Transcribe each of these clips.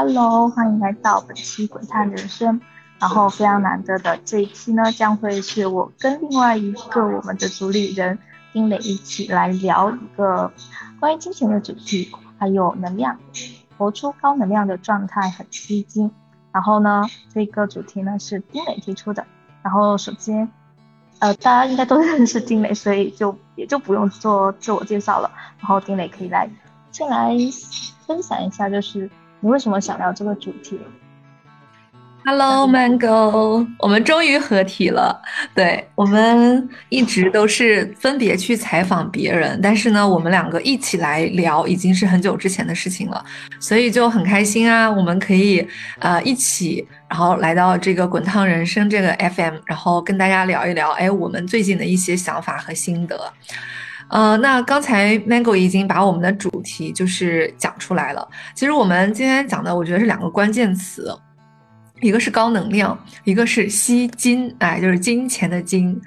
Hello，欢迎来到本期滚烫人生。然后非常难得的这一期呢，将会是我跟另外一个我们的主理人丁磊一起来聊一个关于金钱的主题，还有能量，活出高能量的状态很吸睛。然后呢，这个主题呢是丁磊提出的。然后首先，呃，大家应该都认识丁磊，所以就也就不用做自我介绍了。然后丁磊可以来先来分享一下，就是。你为什么想聊这个主题？Hello Mango，我们终于合体了。对我们一直都是分别去采访别人，但是呢，我们两个一起来聊已经是很久之前的事情了，所以就很开心啊！我们可以呃一起，然后来到这个滚烫人生这个 FM，然后跟大家聊一聊，哎，我们最近的一些想法和心得。呃，那刚才 Mango 已经把我们的主题就是讲出来了。其实我们今天讲的，我觉得是两个关键词，一个是高能量，一个是吸金，哎，就是金钱的金。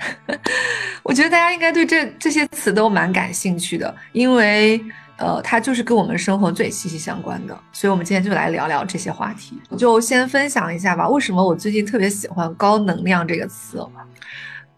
我觉得大家应该对这这些词都蛮感兴趣的，因为呃，它就是跟我们生活最息息相关的。所以我们今天就来聊聊这些话题。就先分享一下吧，为什么我最近特别喜欢高能量这个词。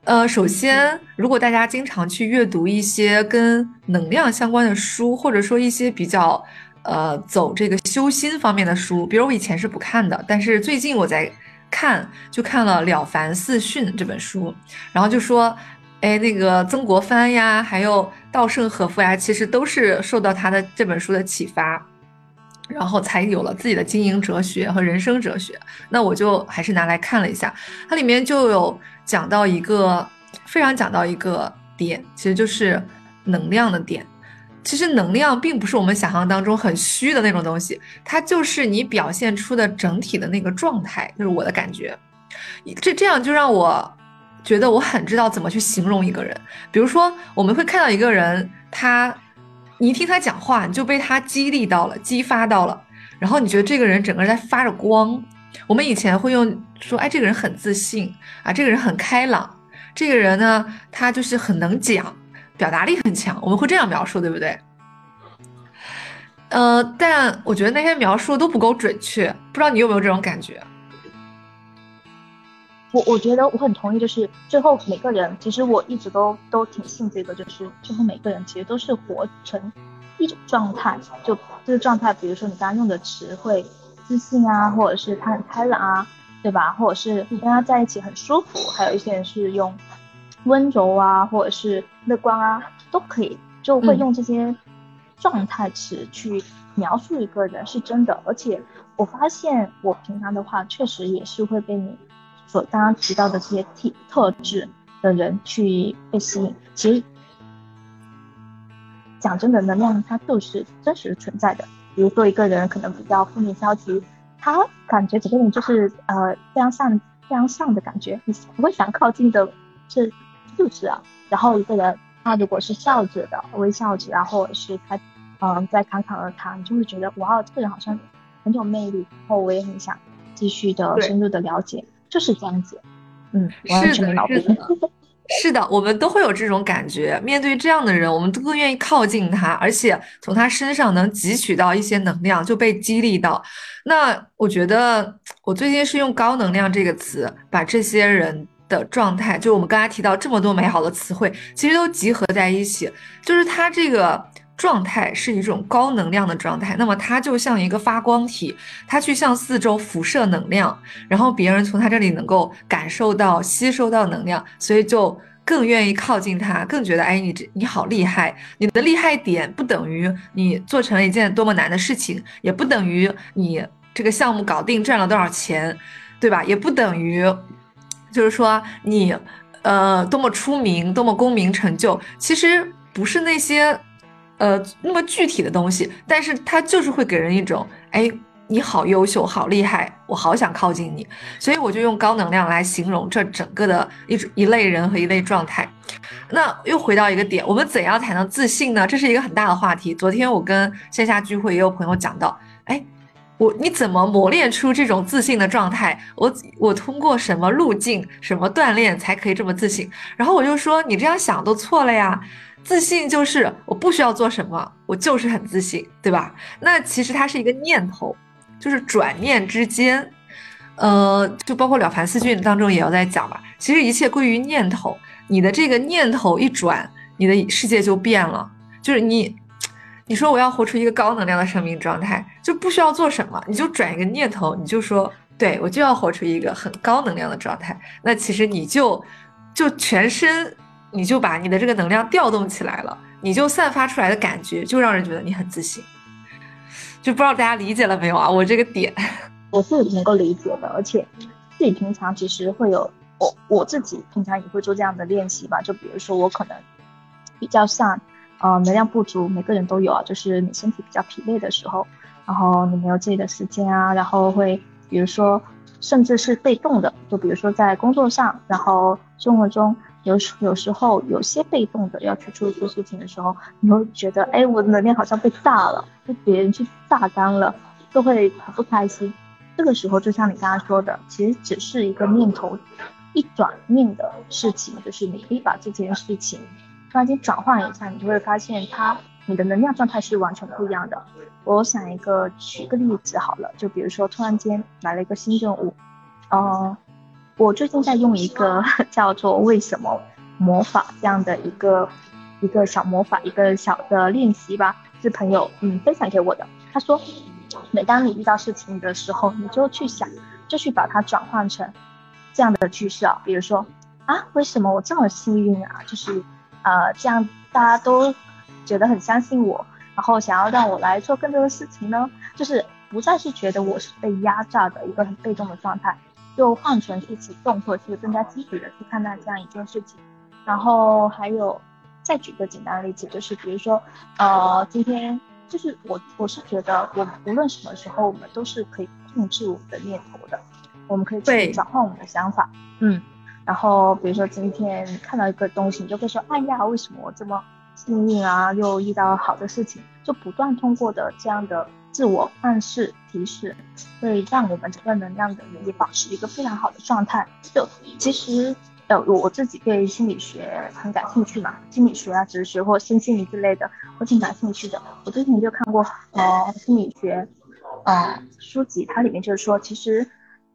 呃，首先，如果大家经常去阅读一些跟能量相关的书，或者说一些比较呃走这个修心方面的书，比如我以前是不看的，但是最近我在看，就看了《了凡四训》这本书，然后就说，哎，那个曾国藩呀，还有稻盛和夫呀，其实都是受到他的这本书的启发。然后才有了自己的经营哲学和人生哲学。那我就还是拿来看了一下，它里面就有讲到一个非常讲到一个点，其实就是能量的点。其实能量并不是我们想象当中很虚的那种东西，它就是你表现出的整体的那个状态，就是我的感觉。这这样就让我觉得我很知道怎么去形容一个人。比如说，我们会看到一个人，他。你一听他讲话，你就被他激励到了，激发到了，然后你觉得这个人整个人在发着光。我们以前会用说，哎，这个人很自信啊，这个人很开朗，这个人呢，他就是很能讲，表达力很强，我们会这样描述，对不对？呃，但我觉得那些描述都不够准确，不知道你有没有这种感觉？我我觉得我很同意，就是最后每个人，其实我一直都都挺信这个，就是最后每个人其实都是活成一种状态，就这个状态，比如说你刚刚用的词汇，自信啊，或者是他很开朗啊，对吧？或者是你跟他在一起很舒服，还有一些人是用温柔啊，或者是乐观啊，都可以，就会用这些状态词去描述一个人，是真的。而且我发现我平常的话，确实也是会被你。所刚刚提到的这些特特质的人去被吸引，其实讲真的，能量它就是真实存在的。比如说一个人可能比较负面消极，他感觉整个人就是呃非常丧非常丧的感觉，你不会想靠近的，是就是啊。然后一个人他如果是笑着的、微笑着啊，或者是他嗯在侃侃而谈，你就会觉得哇，这个人好像很有魅力。然后我也很想继续的深入的了解。就是这样子，嗯，是的，是的，是的，我们都会有这种感觉。面对这样的人，我们都更愿意靠近他，而且从他身上能汲取到一些能量，就被激励到。那我觉得，我最近是用“高能量”这个词，把这些人的状态，就我们刚才提到这么多美好的词汇，其实都集合在一起，就是他这个。状态是一种高能量的状态，那么它就像一个发光体，它去向四周辐射能量，然后别人从它这里能够感受到、吸收到能量，所以就更愿意靠近它，更觉得哎，你这你好厉害。你的厉害点不等于你做成了一件多么难的事情，也不等于你这个项目搞定赚了多少钱，对吧？也不等于就是说你呃多么出名、多么功名成就，其实不是那些。呃，那么具体的东西，但是它就是会给人一种，哎，你好优秀，好厉害，我好想靠近你，所以我就用高能量来形容这整个的一一类人和一类状态。那又回到一个点，我们怎样才能自信呢？这是一个很大的话题。昨天我跟线下聚会也有朋友讲到，哎，我你怎么磨练出这种自信的状态？我我通过什么路径、什么锻炼才可以这么自信？然后我就说，你这样想都错了呀。自信就是我不需要做什么，我就是很自信，对吧？那其实它是一个念头，就是转念之间，呃，就包括《了凡四训》当中也要在讲嘛。其实一切归于念头，你的这个念头一转，你的世界就变了。就是你，你说我要活出一个高能量的生命状态，就不需要做什么，你就转一个念头，你就说，对我就要活出一个很高能量的状态。那其实你就，就全身，你就把你的这个能量调动起来了，你就散发出来的感觉就让人觉得你很自信。就不知道大家理解了没有啊？我这个点，我是能够理解的，而且自己平常其实会有我我自己平常也会做这样的练习吧。就比如说我可能比较像，呃，能量不足，每个人都有啊，就是你身体比较疲惫的时候，然后你没有自己的时间啊，然后会比如说甚至是被动的，就比如说在工作上，然后生活中。有有时候有些被动的要去做做事情的时候，你会觉得，哎，我的能量好像被榨了，被别人去榨干了，都会很不开心。这个时候就像你刚刚说的，其实只是一个念头一转念的事情，就是你可以把这件事情突然间转换一下，你就会发现它你的能量状态是完全不一样的。我想一个举个例子好了，就比如说突然间来了一个新任务，嗯。我最近在用一个 叫做“为什么魔法”这样的一个一个小魔法，一个小的练习吧，是朋友嗯分享给我的。他说，每当你遇到事情的时候，你就去想，就去把它转换成这样的句式啊，比如说啊，为什么我这么幸运啊？就是呃，这样大家都觉得很相信我，然后想要让我来做更多的事情呢？就是不再是觉得我是被压榨的一个很被动的状态。就换成去主动，或者是更加积极的去看待这样一件事情。然后还有，再举个简单的例子，就是比如说，呃，今天就是我我是觉得，我们无论什么时候，我们都是可以控制我们的念头的，我们可以去转换我们的想法。嗯。然后比如说今天看到一个东西，你就会说，哎呀，为什么我这么幸运啊？又遇到好的事情，就不断通过的这样的。自我暗示提示会让我们整个能量的能力保持一个非常好的状态。就其实呃，我自己对心理学很感兴趣嘛，心理学啊、哲学或身心灵之类的，我挺感兴趣的。我之前就看过呃心理学呃书籍，它里面就是说，其实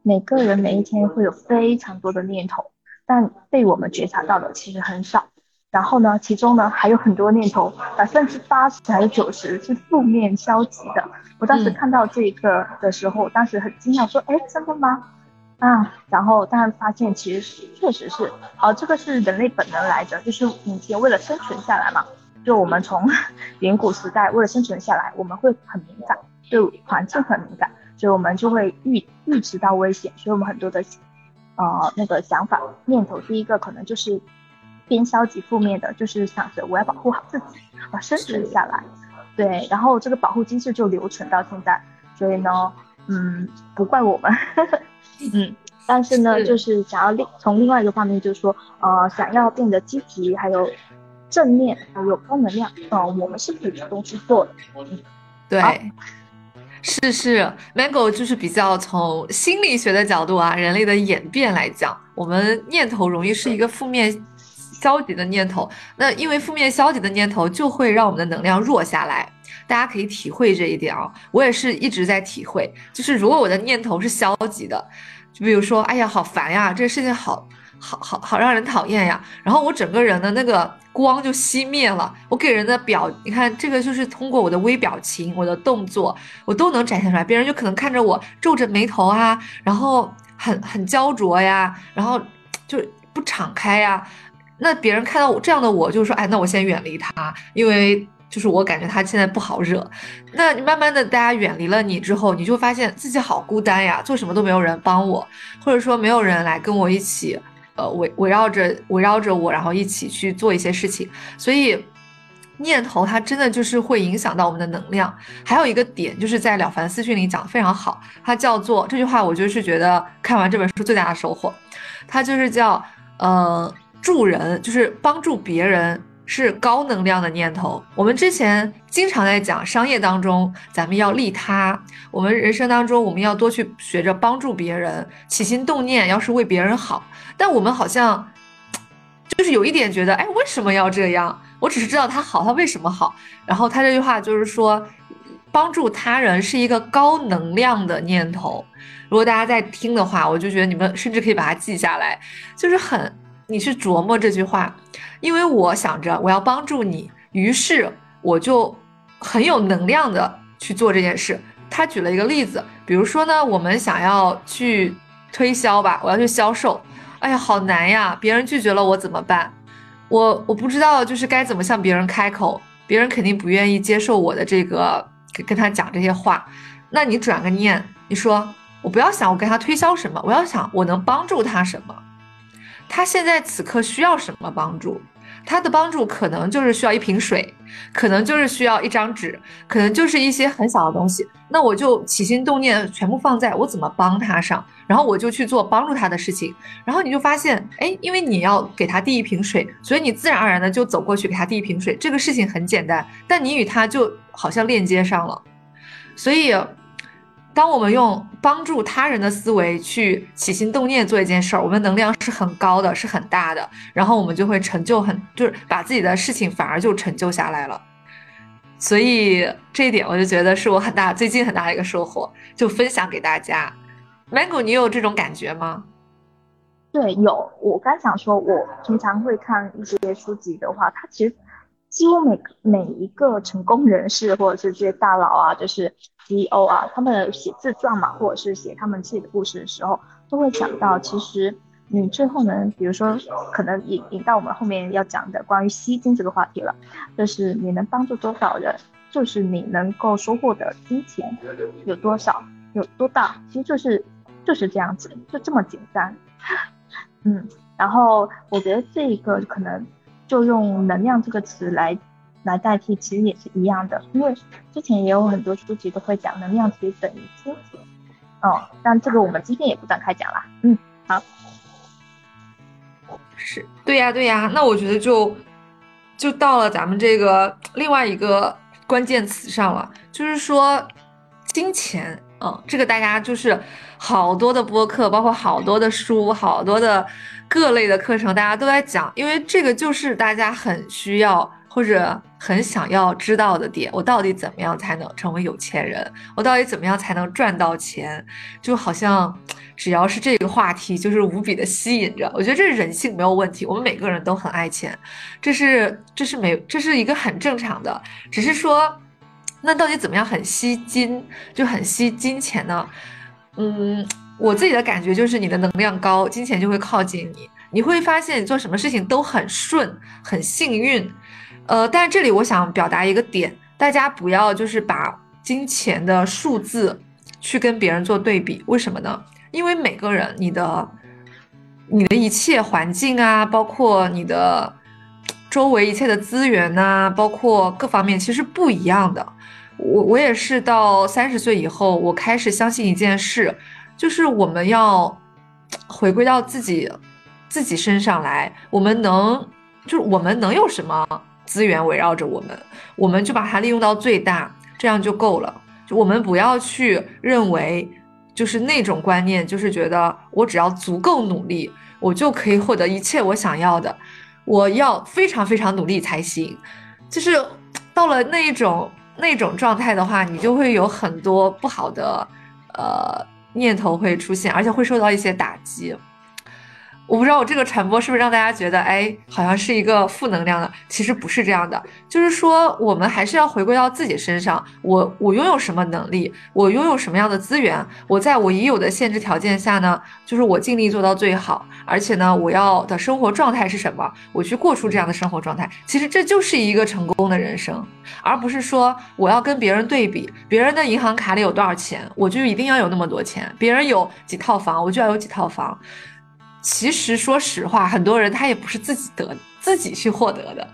每个人每一天会有非常多的念头，但被我们觉察到的其实很少。然后呢，其中呢还有很多念头，百分之八十还是九十是负面消极的。我当时看到这个的时候，当时很惊讶，说：“哎，真的吗？”啊，然后当然发现其实确实是，哦，这个是人类本能来着，就是以前为了生存下来嘛，就我们从 远古时代为了生存下来，我们会很敏感，对环境很敏感，所以我们就会预预知到危险，所以我们很多的呃那个想法念头，第一个可能就是。偏消极负面的，就是想着我要保护好自己，啊，生存下来，对，然后这个保护机制就留存到现在，所以呢，嗯，不怪我们，嗯，但是呢，就是想要另从另外一个方面，就是说，呃，想要变得积极，还有正面，还有高能量，嗯，我们是可以主动去做的，嗯，对，是是，Mango 就是比较从心理学的角度啊，人类的演变来讲，我们念头容易是一个负面。消极的念头，那因为负面消极的念头就会让我们的能量弱下来。大家可以体会这一点啊，我也是一直在体会。就是如果我的念头是消极的，就比如说，哎呀，好烦呀，这个事情好好好好让人讨厌呀，然后我整个人的那个光就熄灭了。我给人的表，你看这个就是通过我的微表情、我的动作，我都能展现出来。别人就可能看着我皱着眉头啊，然后很很焦灼呀，然后就不敞开呀。那别人看到我这样的我，就说，哎，那我先远离他，因为就是我感觉他现在不好惹。那你慢慢的，大家远离了你之后，你就发现自己好孤单呀，做什么都没有人帮我，或者说没有人来跟我一起，呃，围围绕着围绕着我，然后一起去做一些事情。所以，念头它真的就是会影响到我们的能量。还有一个点，就是在《了凡四训》里讲的非常好，它叫做这句话，我就是觉得看完这本书最大的收获，它就是叫，呃。助人就是帮助别人，是高能量的念头。我们之前经常在讲商业当中，咱们要利他；我们人生当中，我们要多去学着帮助别人，起心动念要是为别人好。但我们好像就是有一点觉得，哎，为什么要这样？我只是知道他好，他为什么好？然后他这句话就是说。帮助他人是一个高能量的念头。如果大家在听的话，我就觉得你们甚至可以把它记下来，就是很你去琢磨这句话，因为我想着我要帮助你，于是我就很有能量的去做这件事。他举了一个例子，比如说呢，我们想要去推销吧，我要去销售，哎呀，好难呀，别人拒绝了我怎么办？我我不知道就是该怎么向别人开口，别人肯定不愿意接受我的这个跟他讲这些话。那你转个念，你说我不要想我跟他推销什么，我要想我能帮助他什么，他现在此刻需要什么帮助？他的帮助可能就是需要一瓶水，可能就是需要一张纸，可能就是一些很小的东西。那我就起心动念全部放在我怎么帮他上，然后我就去做帮助他的事情。然后你就发现，哎，因为你要给他递一瓶水，所以你自然而然的就走过去给他递一瓶水。这个事情很简单，但你与他就好像链接上了，所以。当我们用帮助他人的思维去起心动念做一件事儿，我们能量是很高的，是很大的，然后我们就会成就很，就是把自己的事情反而就成就下来了。所以这一点我就觉得是我很大最近很大的一个收获，就分享给大家。Mango，你有这种感觉吗？对，有。我刚想说，我平常会看一些书籍的话，它其实。几乎每每一个成功人士，或者是这些大佬啊，就是 CEO 啊，他们写自传嘛，或者是写他们自己的故事的时候，都会讲到，其实你最后能，比如说，可能引引到我们后面要讲的关于吸金这个话题了，就是你能帮助多少人，就是你能够收获的金钱有多少，有多大，其实就是就是这样子，就这么简单。嗯，然后我觉得这一个可能。就用能量这个词来来代替，其实也是一样的，因为之前也有很多书籍都会讲能量其实等于金钱，哦，但这个我们今天也不展开讲了。嗯，好，是。对呀对呀，那我觉得就就到了咱们这个另外一个关键词上了，就是说金钱，嗯，这个大家就是好多的播客，包括好多的书，好多的。各类的课程大家都在讲，因为这个就是大家很需要或者很想要知道的点。我到底怎么样才能成为有钱人？我到底怎么样才能赚到钱？就好像只要是这个话题，就是无比的吸引着。我觉得这是人性没有问题，我们每个人都很爱钱，这是这是没这是一个很正常的。只是说，那到底怎么样很吸金，就很吸金钱呢？嗯。我自己的感觉就是，你的能量高，金钱就会靠近你。你会发现，你做什么事情都很顺，很幸运。呃，但是这里我想表达一个点，大家不要就是把金钱的数字去跟别人做对比。为什么呢？因为每个人，你的你的一切环境啊，包括你的周围一切的资源呐，包括各方面，其实不一样的。我我也是到三十岁以后，我开始相信一件事。就是我们要回归到自己自己身上来，我们能就是我们能有什么资源围绕着我们，我们就把它利用到最大，这样就够了。就我们不要去认为就是那种观念，就是觉得我只要足够努力，我就可以获得一切我想要的，我要非常非常努力才行。就是到了那一种那种状态的话，你就会有很多不好的呃。念头会出现，而且会受到一些打击。我不知道我这个传播是不是让大家觉得，哎，好像是一个负能量的。其实不是这样的，就是说我们还是要回归到自己身上。我我拥有什么能力？我拥有什么样的资源？我在我已有的限制条件下呢，就是我尽力做到最好。而且呢，我要的生活状态是什么？我去过出这样的生活状态。其实这就是一个成功的人生，而不是说我要跟别人对比，别人的银行卡里有多少钱，我就一定要有那么多钱。别人有几套房，我就要有几套房。其实说实话，很多人他也不是自己得自己去获得的，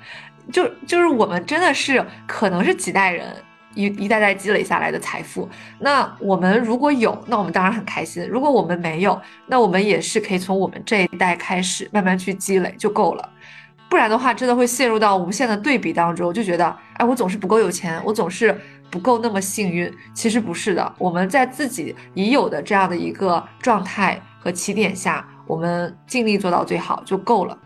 就就是我们真的是可能是几代人一一代代积累下来的财富。那我们如果有，那我们当然很开心；如果我们没有，那我们也是可以从我们这一代开始慢慢去积累就够了。不然的话，真的会陷入到无限的对比当中，就觉得哎，我总是不够有钱，我总是不够那么幸运。其实不是的，我们在自己已有的这样的一个状态和起点下。我们尽力做到最好就够了。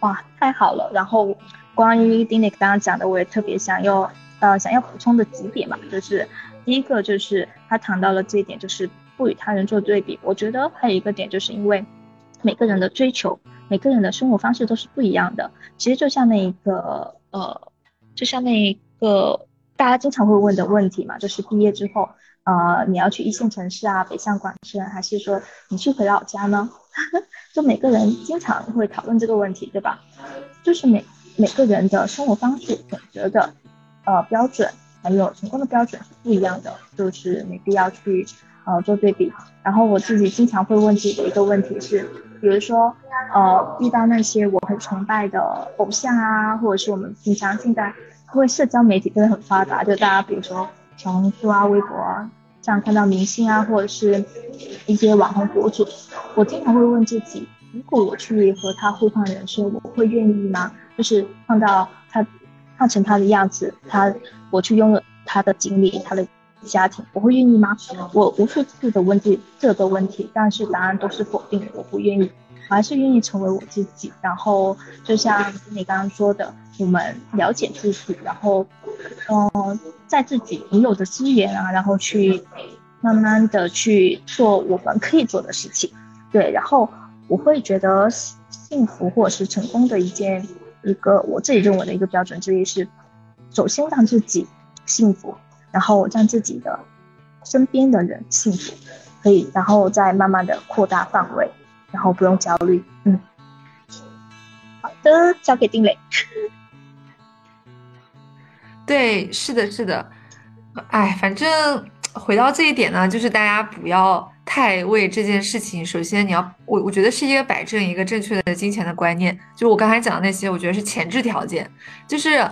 哇，太好了！然后关于丁磊刚刚讲的，我也特别想要呃想要补充的几点嘛，就是第一个就是他谈到了这一点，就是不与他人做对比。我觉得还有一个点，就是因为每个人的追求，每个人的生活方式都是不一样的。其实就像那一个呃，就像那一个大家经常会问的问题嘛，就是毕业之后，呃，你要去一线城市啊，北上广深，还是说你去回老家呢？就每个人经常会讨论这个问题，对吧？就是每每个人的生活方式选择的呃标准，还有成功的标准是不一样的，就是没必要去呃做对比。然后我自己经常会问自己的一个问题是，比如说呃遇到那些我很崇拜的偶像啊，或者是我们平常现在因为社交媒体真的很发达，就大家比如说小红书啊、微博啊。这样看到明星啊，或者是一些网红博主，我经常会问自己，如果我去和他互换人生，我会愿意吗？就是看到他换成他的样子，他我去拥有他的经历，他的家庭，我会愿意吗？我无数次的问自己这个问题，但是答案都是否定的，我不愿意，我还是愿意成为我自己。然后就像你刚刚说的，我们了解自己，然后，嗯。在自己已有的资源啊，然后去慢慢的去做我们可以做的事情，对。然后我会觉得幸福或者是成功的一件一个我自己认为的一个标准之一是，首先让自己幸福，然后让自己的身边的人幸福，可以，然后再慢慢的扩大范围，然后不用焦虑。嗯，好的，交给丁磊。对，是的，是的，哎，反正回到这一点呢，就是大家不要太为这件事情。首先，你要我我觉得是一个摆正一个正确的金钱的观念。就我刚才讲的那些，我觉得是前置条件。就是，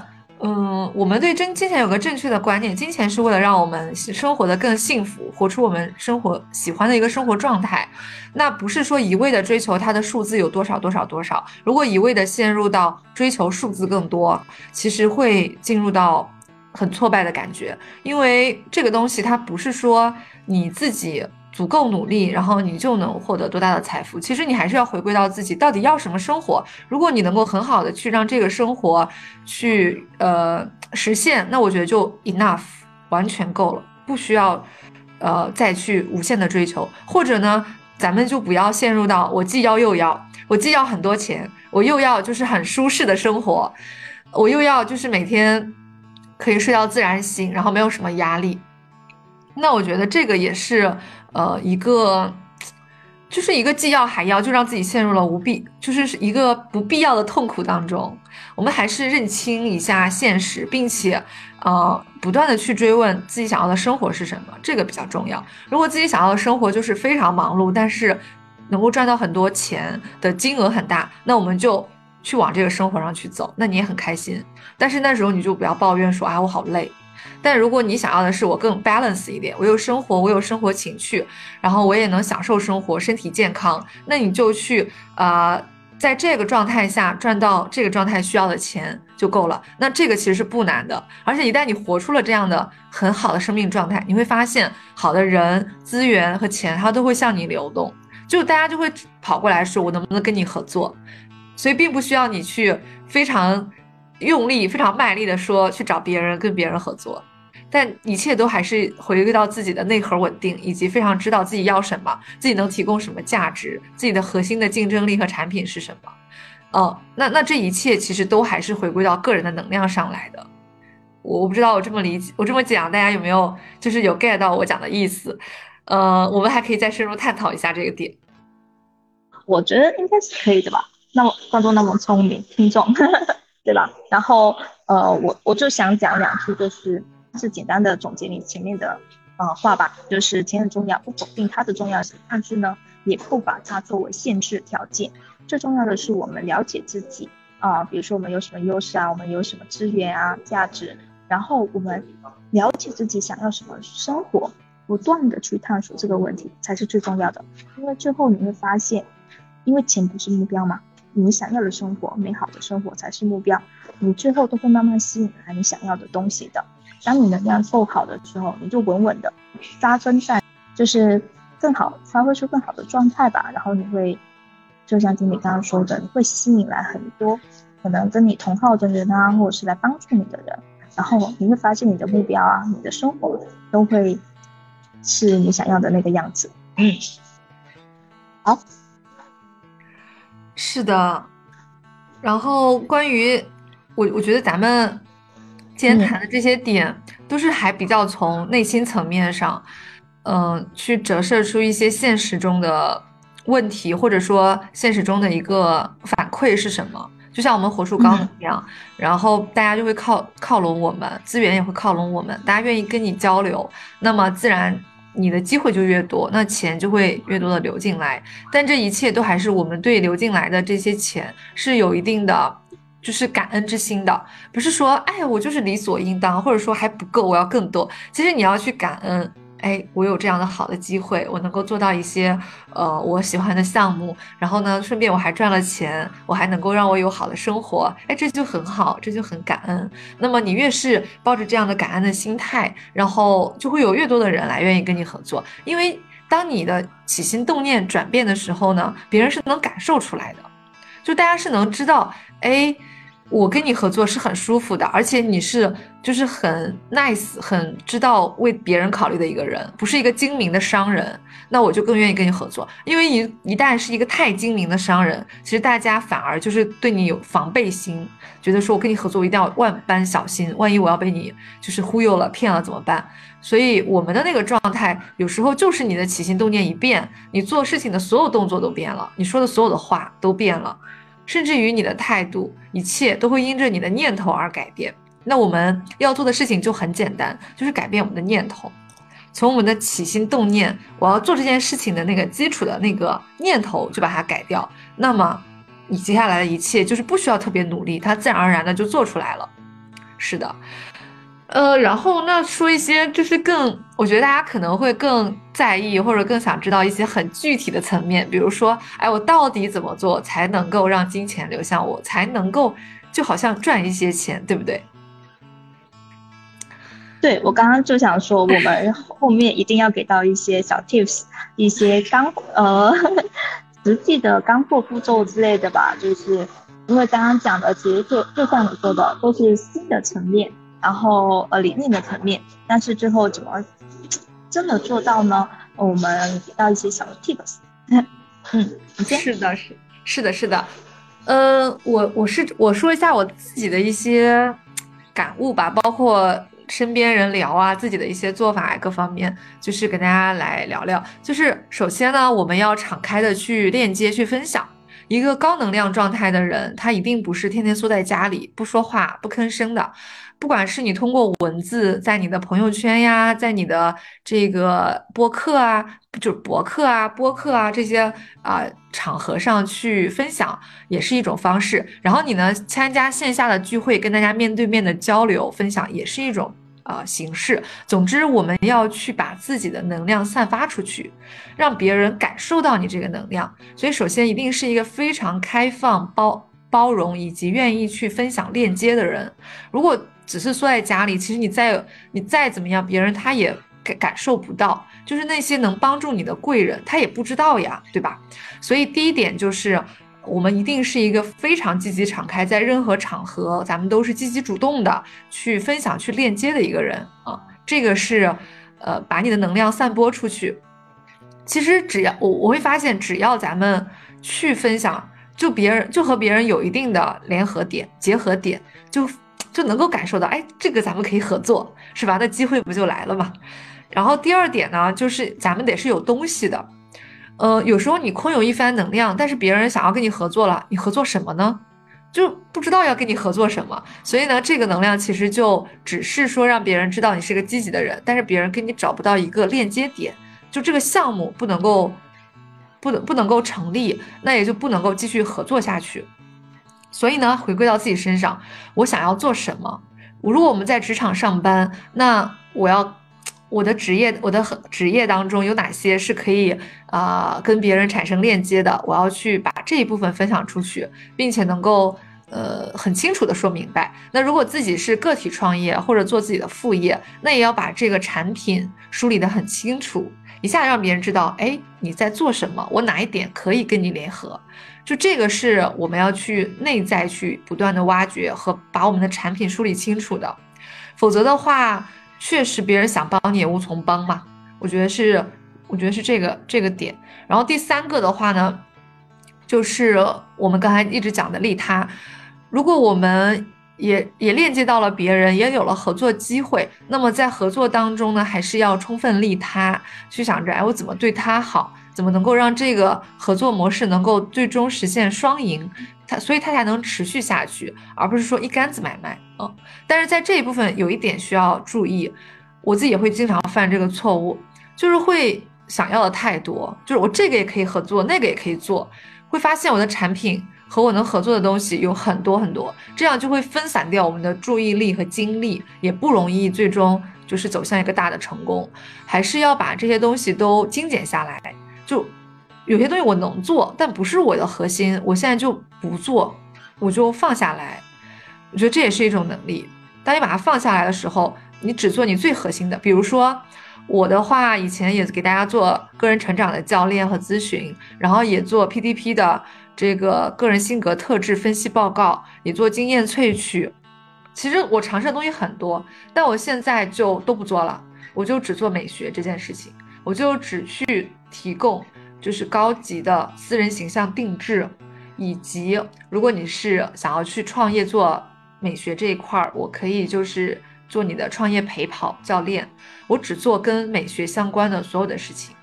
嗯，我们对真金钱有个正确的观念，金钱是为了让我们生活的更幸福，活出我们生活喜欢的一个生活状态。那不是说一味的追求它的数字有多少多少多少。如果一味的陷入到追求数字更多，其实会进入到很挫败的感觉。因为这个东西它不是说你自己足够努力，然后你就能获得多大的财富。其实你还是要回归到自己到底要什么生活。如果你能够很好的去让这个生活去呃实现，那我觉得就 enough 完全够了，不需要呃再去无限的追求，或者呢？咱们就不要陷入到我既要又要，我既要很多钱，我又要就是很舒适的生活，我又要就是每天可以睡到自然醒，然后没有什么压力。那我觉得这个也是呃一个，就是一个既要还要，就让自己陷入了无必，就是一个不必要的痛苦当中。我们还是认清一下现实，并且。呃，不断的去追问自己想要的生活是什么，这个比较重要。如果自己想要的生活就是非常忙碌，但是能够赚到很多钱的金额很大，那我们就去往这个生活上去走，那你也很开心。但是那时候你就不要抱怨说啊我好累。但如果你想要的是我更 balance 一点，我有生活，我有生活情趣，然后我也能享受生活，身体健康，那你就去啊。在这个状态下赚到这个状态需要的钱就够了，那这个其实是不难的。而且一旦你活出了这样的很好的生命状态，你会发现好的人、资源和钱它都会向你流动，就大家就会跑过来说我能不能跟你合作。所以并不需要你去非常用力、非常卖力的说去找别人跟别人合作。但一切都还是回归到自己的内核稳定，以及非常知道自己要什么，自己能提供什么价值，自己的核心的竞争力和产品是什么。哦，那那这一切其实都还是回归到个人的能量上来的。我我不知道我这么理解，我这么讲，大家有没有就是有 get 到我讲的意思？呃，我们还可以再深入探讨一下这个点。我觉得应该是可以的吧。那么观众那么聪明，听众 对吧？然后呃，我我就想讲两句，就是。是简单的总结你前面的呃话吧，就是钱很重要，不否定它的重要性，但是呢，也不把它作为限制条件。最重要的是我们了解自己啊，比如说我们有什么优势啊，我们有什么资源啊，价值，然后我们了解自己想要什么生活，不断的去探索这个问题才是最重要的。因为最后你会发现，因为钱不是目标嘛，你想要的生活，美好的生活才是目标，你最后都会慢慢吸引来你想要的东西的。当你能量够好的时候，你就稳稳的扎根在，就是更好发挥出更好的状态吧。然后你会，就像经理刚刚说的，你会吸引来很多可能跟你同号的人啊，或者是来帮助你的人。然后你会发现你的目标啊，你的生活都会是你想要的那个样子。嗯，好，是的。然后关于我，我觉得咱们今天谈的这些点，都是还比较从内心层面上，嗯，去折射出一些现实中的问题，或者说现实中的一个反馈是什么。就像我们火树刚一样，然后大家就会靠靠拢我们，资源也会靠拢我们，大家愿意跟你交流，那么自然你的机会就越多，那钱就会越多的流进来。但这一切都还是我们对流进来的这些钱是有一定的就是感恩之心的，不是说哎我就是理所应当，或者说还不够，我要更多。其实你要去感恩。哎，我有这样的好的机会，我能够做到一些呃我喜欢的项目，然后呢，顺便我还赚了钱，我还能够让我有好的生活，哎，这就很好，这就很感恩。那么你越是抱着这样的感恩的心态，然后就会有越多的人来愿意跟你合作，因为当你的起心动念转变的时候呢，别人是能感受出来的，就大家是能知道，哎。我跟你合作是很舒服的，而且你是就是很 nice，很知道为别人考虑的一个人，不是一个精明的商人，那我就更愿意跟你合作。因为一一旦是一个太精明的商人，其实大家反而就是对你有防备心，觉得说我跟你合作一定要万般小心，万一我要被你就是忽悠了、骗了怎么办？所以我们的那个状态，有时候就是你的起心动念一变，你做事情的所有动作都变了，你说的所有的话都变了。甚至于你的态度，一切都会因着你的念头而改变。那我们要做的事情就很简单，就是改变我们的念头，从我们的起心动念，我要做这件事情的那个基础的那个念头就把它改掉。那么你接下来的一切就是不需要特别努力，它自然而然的就做出来了。是的。呃，然后那说一些就是更，我觉得大家可能会更在意或者更想知道一些很具体的层面，比如说，哎，我到底怎么做才能够让金钱流向我，才能够就好像赚一些钱，对不对？对，我刚刚就想说，我们后面一定要给到一些小 tips，一些干呃实际的干货步骤之类的吧，就是因为刚刚讲的，其实就就像你说的，都是新的层面。然后呃理念的层面，但是最后怎么真的做到呢？我们给到一些小的 tips。嗯，是的，是是的，是的。呃，我我是我说一下我自己的一些感悟吧，包括身边人聊啊，自己的一些做法各方面，就是跟大家来聊聊。就是首先呢，我们要敞开的去链接、去分享。一个高能量状态的人，他一定不是天天缩在家里不说话、不吭声的。不管是你通过文字在你的朋友圈呀，在你的这个播客啊，就是博客啊、播客啊这些啊场合上去分享，也是一种方式。然后你呢，参加线下的聚会，跟大家面对面的交流分享，也是一种啊形式。总之，我们要去把自己的能量散发出去，让别人感受到你这个能量。所以，首先一定是一个非常开放、包包容以及愿意去分享链接的人。如果只是缩在家里，其实你再你再怎么样，别人他也感感受不到，就是那些能帮助你的贵人，他也不知道呀，对吧？所以第一点就是，我们一定是一个非常积极敞开，在任何场合，咱们都是积极主动的去分享、去链接的一个人啊。这个是，呃，把你的能量散播出去。其实只要我我会发现，只要咱们去分享，就别人就和别人有一定的联合点、结合点，就。就能够感受到，哎，这个咱们可以合作，是吧？那机会不就来了吗？然后第二点呢，就是咱们得是有东西的，呃，有时候你空有一番能量，但是别人想要跟你合作了，你合作什么呢？就不知道要跟你合作什么。所以呢，这个能量其实就只是说让别人知道你是个积极的人，但是别人跟你找不到一个链接点，就这个项目不能够不能不能够成立，那也就不能够继续合作下去。所以呢，回归到自己身上，我想要做什么？如果我们在职场上班，那我要我的职业，我的职业当中有哪些是可以啊跟别人产生链接的？我要去把这一部分分享出去，并且能够呃很清楚的说明白。那如果自己是个体创业或者做自己的副业，那也要把这个产品梳理得很清楚，一下让别人知道，哎，你在做什么？我哪一点可以跟你联合？就这个是我们要去内在去不断的挖掘和把我们的产品梳理清楚的。否则的话，确实别人想帮你也无从帮嘛。我觉得是，我觉得是这个这个点。然后第三个的话呢，就是我们刚才一直讲的利他。如果我们也也链接到了别人，也有了合作机会，那么在合作当中呢，还是要充分利他，去想着，哎，我怎么对他好，怎么能够让这个合作模式能够最终实现双赢，他所以他才能持续下去，而不是说一竿子买卖。嗯，但是在这一部分有一点需要注意，我自己也会经常犯这个错误，就是会想要的太多，就是我这个也可以合作，那个也可以做，会发现我的产品。和我能合作的东西有很多很多，这样就会分散掉我们的注意力和精力，也不容易最终就是走向一个大的成功。还是要把这些东西都精简下来。就有些东西我能做，但不是我的核心，我现在就不做，我就放下来。我觉得这也是一种能力。当你把它放下来的时候，你只做你最核心的。比如说我的话，以前也给大家做个人成长的教练和咨询，然后也做 PDP 的。这个个人性格特质分析报告，你做经验萃取。其实我尝试的东西很多，但我现在就都不做了，我就只做美学这件事情，我就只去提供就是高级的私人形象定制，以及如果你是想要去创业做美学这一块儿，我可以就是做你的创业陪跑教练，我只做跟美学相关的所有的事情，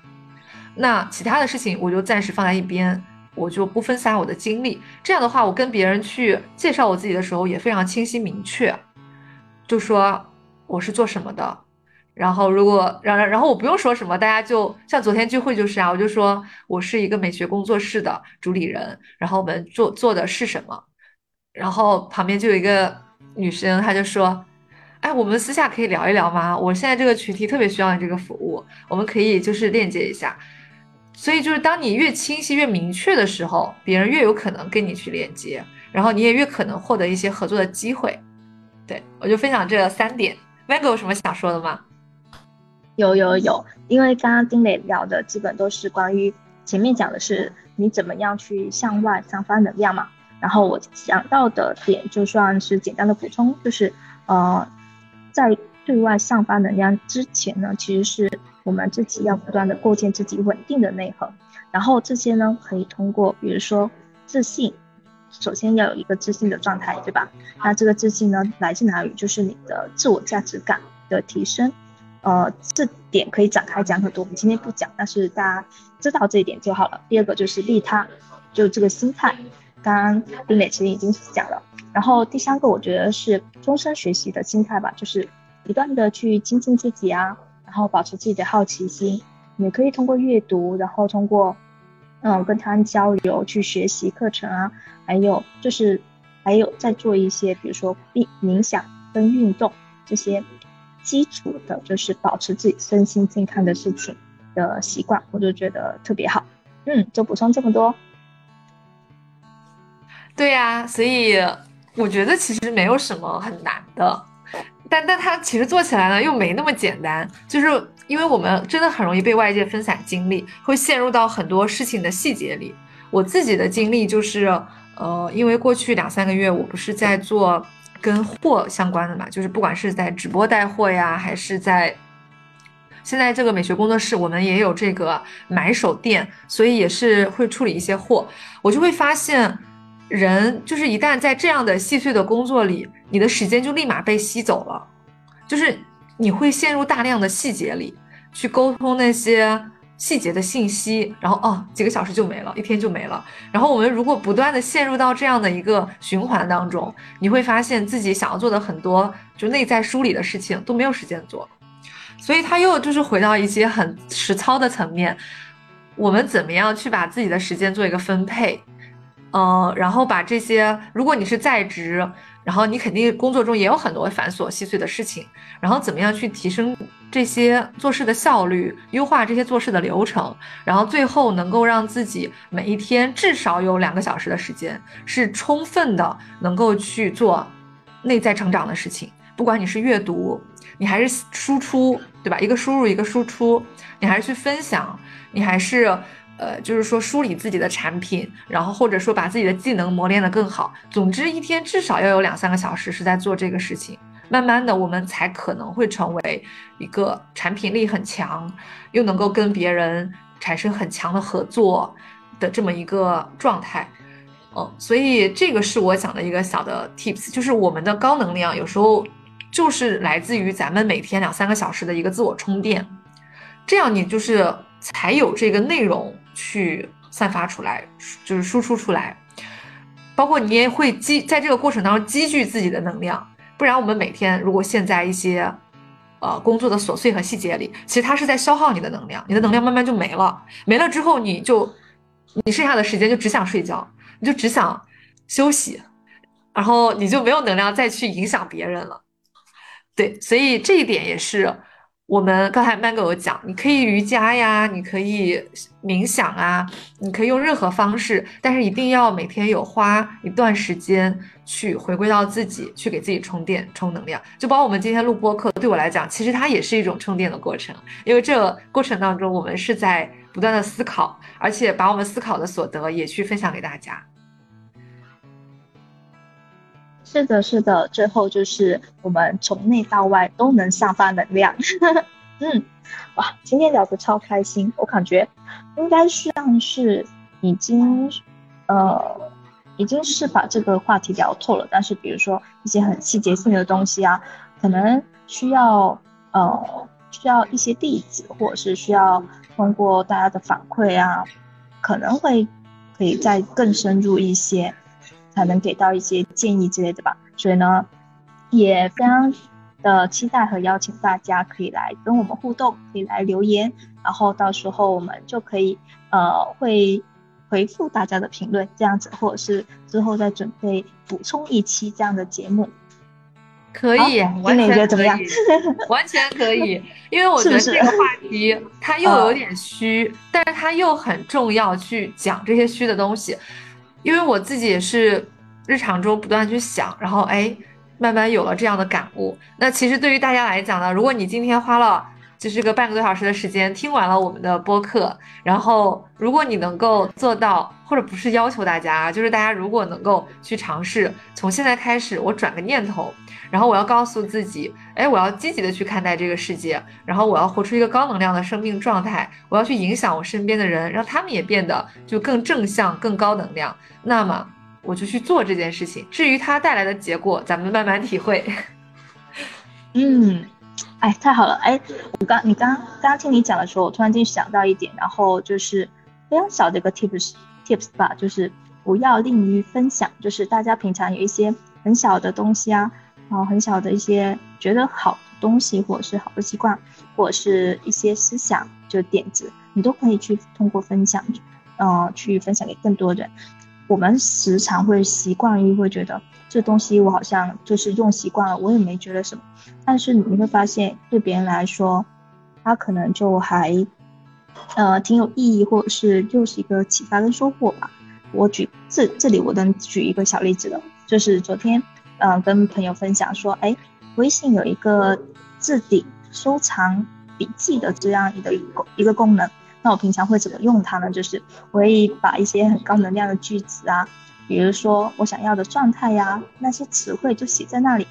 那其他的事情我就暂时放在一边。我就不分散我的精力，这样的话，我跟别人去介绍我自己的时候也非常清晰明确，就说我是做什么的。然后如果然然后我不用说什么，大家就像昨天聚会就是啊，我就说我是一个美学工作室的主理人，然后我们做做的是什么。然后旁边就有一个女生，她就说，哎，我们私下可以聊一聊吗？我现在这个群体特别需要你这个服务，我们可以就是链接一下。所以就是当你越清晰越明确的时候，别人越有可能跟你去连接，然后你也越可能获得一些合作的机会。对我就分享这三点，Mango 有什么想说的吗？有有有，因为刚刚丁磊聊的基本都是关于前面讲的是你怎么样去向外散发能量嘛，然后我想到的点就算是简单的补充，就是呃，在对外散发能量之前呢，其实是。我们自己要不断的构建自己稳定的内核，然后这些呢可以通过，比如说自信，首先要有一个自信的状态，对吧？那这个自信呢来自哪里？就是你的自我价值感的提升，呃，这点可以展开讲很多，我们今天不讲，但是大家知道这一点就好了。第二个就是利他，就这个心态，刚刚丁磊其实已经讲了。然后第三个我觉得是终身学习的心态吧，就是不断的去精进自己啊。然后保持自己的好奇心，也可以通过阅读，然后通过，嗯，跟他人交流去学习课程啊，还有就是，还有再做一些，比如说冥冥想跟运动这些基础的，就是保持自己身心健康的事情的习惯，我就觉得特别好。嗯，就补充这么多。对呀，所以我觉得其实没有什么很难的。但但它其实做起来呢又没那么简单，就是因为我们真的很容易被外界分散精力，会陷入到很多事情的细节里。我自己的经历就是，呃，因为过去两三个月我不是在做跟货相关的嘛，就是不管是在直播带货呀，还是在现在这个美学工作室，我们也有这个买手店，所以也是会处理一些货，我就会发现。人就是一旦在这样的细碎的工作里，你的时间就立马被吸走了，就是你会陷入大量的细节里去沟通那些细节的信息，然后哦几个小时就没了，一天就没了。然后我们如果不断的陷入到这样的一个循环当中，你会发现自己想要做的很多就内在梳理的事情都没有时间做，所以他又就是回到一些很实操的层面，我们怎么样去把自己的时间做一个分配？嗯，然后把这些，如果你是在职，然后你肯定工作中也有很多繁琐细碎的事情，然后怎么样去提升这些做事的效率，优化这些做事的流程，然后最后能够让自己每一天至少有两个小时的时间是充分的，能够去做内在成长的事情，不管你是阅读，你还是输出，对吧？一个输入一个输出，你还是去分享，你还是。呃，就是说梳理自己的产品，然后或者说把自己的技能磨练得更好。总之，一天至少要有两三个小时是在做这个事情。慢慢的我们才可能会成为一个产品力很强，又能够跟别人产生很强的合作的这么一个状态。嗯，所以这个是我讲的一个小的 tips，就是我们的高能量有时候就是来自于咱们每天两三个小时的一个自我充电，这样你就是才有这个内容去散发出来，就是输出出来，包括你也会积在这个过程当中积聚自己的能量，不然我们每天如果陷在一些呃工作的琐碎和细节里，其实它是在消耗你的能量，你的能量慢慢就没了，没了之后你就你剩下的时间就只想睡觉。你就只想休息，然后你就没有能量再去影响别人了。对，所以这一点也是我们刚才 Mango 有讲，你可以瑜伽呀，你可以冥想啊，你可以用任何方式，但是一定要每天有花一段时间去回归到自己，去给自己充电、充能量。就包括我们今天录播课，对我来讲，其实它也是一种充电的过程，因为这过程当中，我们是在不断的思考，而且把我们思考的所得也去分享给大家。是的，是的，最后就是我们从内到外都能散发能量。嗯，哇，今天聊得超开心，我感觉应该算是已经，呃，已经是把这个话题聊透了。但是比如说一些很细节性的东西啊，可能需要呃需要一些例子，或者是需要通过大家的反馈啊，可能会可以再更深入一些。才能给到一些建议之类的吧，所以呢，也非常的期待和邀请大家可以来跟我们互动，可以来留言，然后到时候我们就可以呃会回复大家的评论，这样子，或者是之后再准备补充一期这样的节目，可以，完全觉得怎么样？完全可以，因为我觉得这个话题它又有点虚，但是它又很重要，去讲这些虚的东西。因为我自己也是日常中不断去想，然后哎，慢慢有了这样的感悟。那其实对于大家来讲呢，如果你今天花了就是个半个多小时的时间听完了我们的播客，然后如果你能够做到，或者不是要求大家，就是大家如果能够去尝试，从现在开始我转个念头。然后我要告诉自己，哎，我要积极的去看待这个世界，然后我要活出一个高能量的生命状态，我要去影响我身边的人，让他们也变得就更正向、更高能量。那么我就去做这件事情。至于它带来的结果，咱们慢慢体会。嗯，哎，太好了，哎，我刚你刚刚刚听你讲的时候，我突然间想到一点，然后就是非常小的一个 tips tips 吧，就是不要吝于分享，就是大家平常有一些很小的东西啊。然后很小的一些觉得好的东西，或者是好的习惯，或者是一些思想，就点子，你都可以去通过分享，呃，去分享给更多人。我们时常会习惯于会觉得这东西我好像就是用习惯了，我也没觉得什么。但是你会发现，对别人来说，他可能就还，呃，挺有意义，或者是又是一个启发跟收获吧。我举这这里我能举一个小例子的，就是昨天。嗯，跟朋友分享说，哎，微信有一个置顶收藏笔记的这样一个一个功能。那我平常会怎么用它呢？就是我会把一些很高能量的句子啊，比如说我想要的状态呀，那些词汇就写在那里，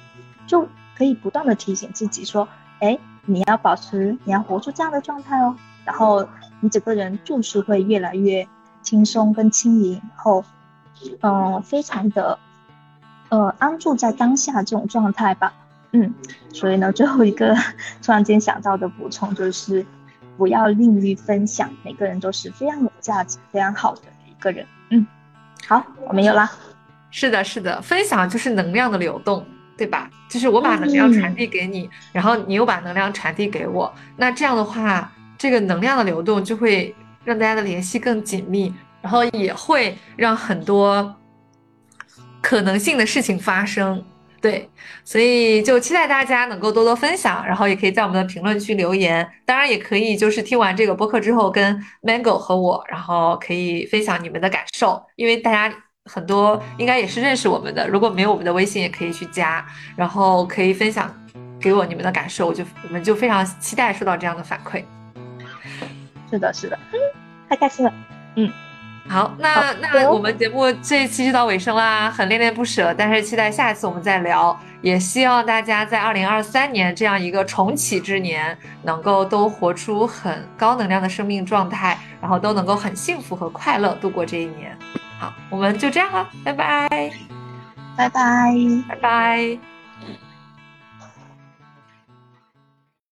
就可以不断的提醒自己说，哎，你要保持，你要活出这样的状态哦。然后你整个人就是会越来越轻松跟轻盈，然后，嗯，非常的。呃，安住在当下这种状态吧，嗯，所以呢，最后一个 突然间想到的补充就是，不要吝于分享，每个人都是非常有价值、非常好的一个人，嗯，好，我们有啦，是的，是的，分享就是能量的流动，对吧？就是我把能量传递给你，然后你又把能量传递给我，那这样的话，这个能量的流动就会让大家的联系更紧密，然后也会让很多。可能性的事情发生，对，所以就期待大家能够多多分享，然后也可以在我们的评论区留言，当然也可以就是听完这个播客之后跟 Mango 和我，然后可以分享你们的感受，因为大家很多应该也是认识我们的，如果没有我们的微信也可以去加，然后可以分享给我你们的感受，我就我们就非常期待收到这样的反馈。是的，是的，太开心了，嗯。好，那那我们节目这一期就到尾声啦，很恋恋不舍，但是期待下一次我们再聊，也希望大家在二零二三年这样一个重启之年，能够都活出很高能量的生命状态，然后都能够很幸福和快乐度过这一年。好，我们就这样了，拜拜，拜拜，拜拜。